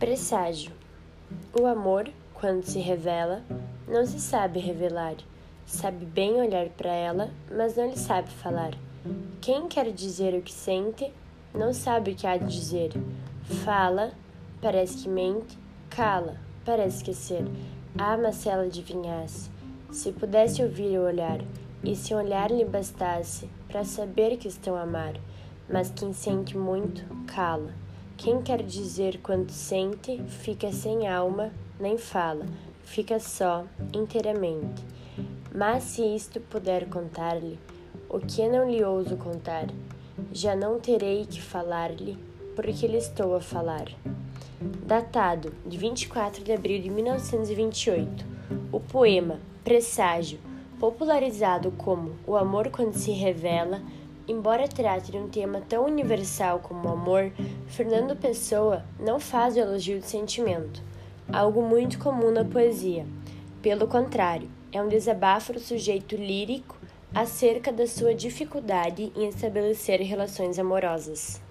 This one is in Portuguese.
Presságio. O amor, quando se revela, não se sabe revelar. Sabe bem olhar para ela, mas não lhe sabe falar. Quem quer dizer o que sente, não sabe o que há de dizer. Fala, parece que mente, cala, parece esquecer. Ah, mas se ela adivinhasse, se pudesse ouvir o olhar, e se um olhar lhe bastasse para saber que estão a amar, mas quem sente muito, cala. Quem quer dizer quanto sente, fica sem alma, nem fala, fica só, inteiramente. Mas se isto puder contar-lhe, o que não lhe ouso contar, já não terei que falar-lhe, porque lhe estou a falar. Datado de 24 de abril de 1928, o poema Presságio, popularizado como O Amor Quando Se Revela, Embora trate de um tema tão universal como o amor, Fernando Pessoa não faz o elogio do sentimento, algo muito comum na poesia. Pelo contrário, é um desabafo do sujeito lírico acerca da sua dificuldade em estabelecer relações amorosas.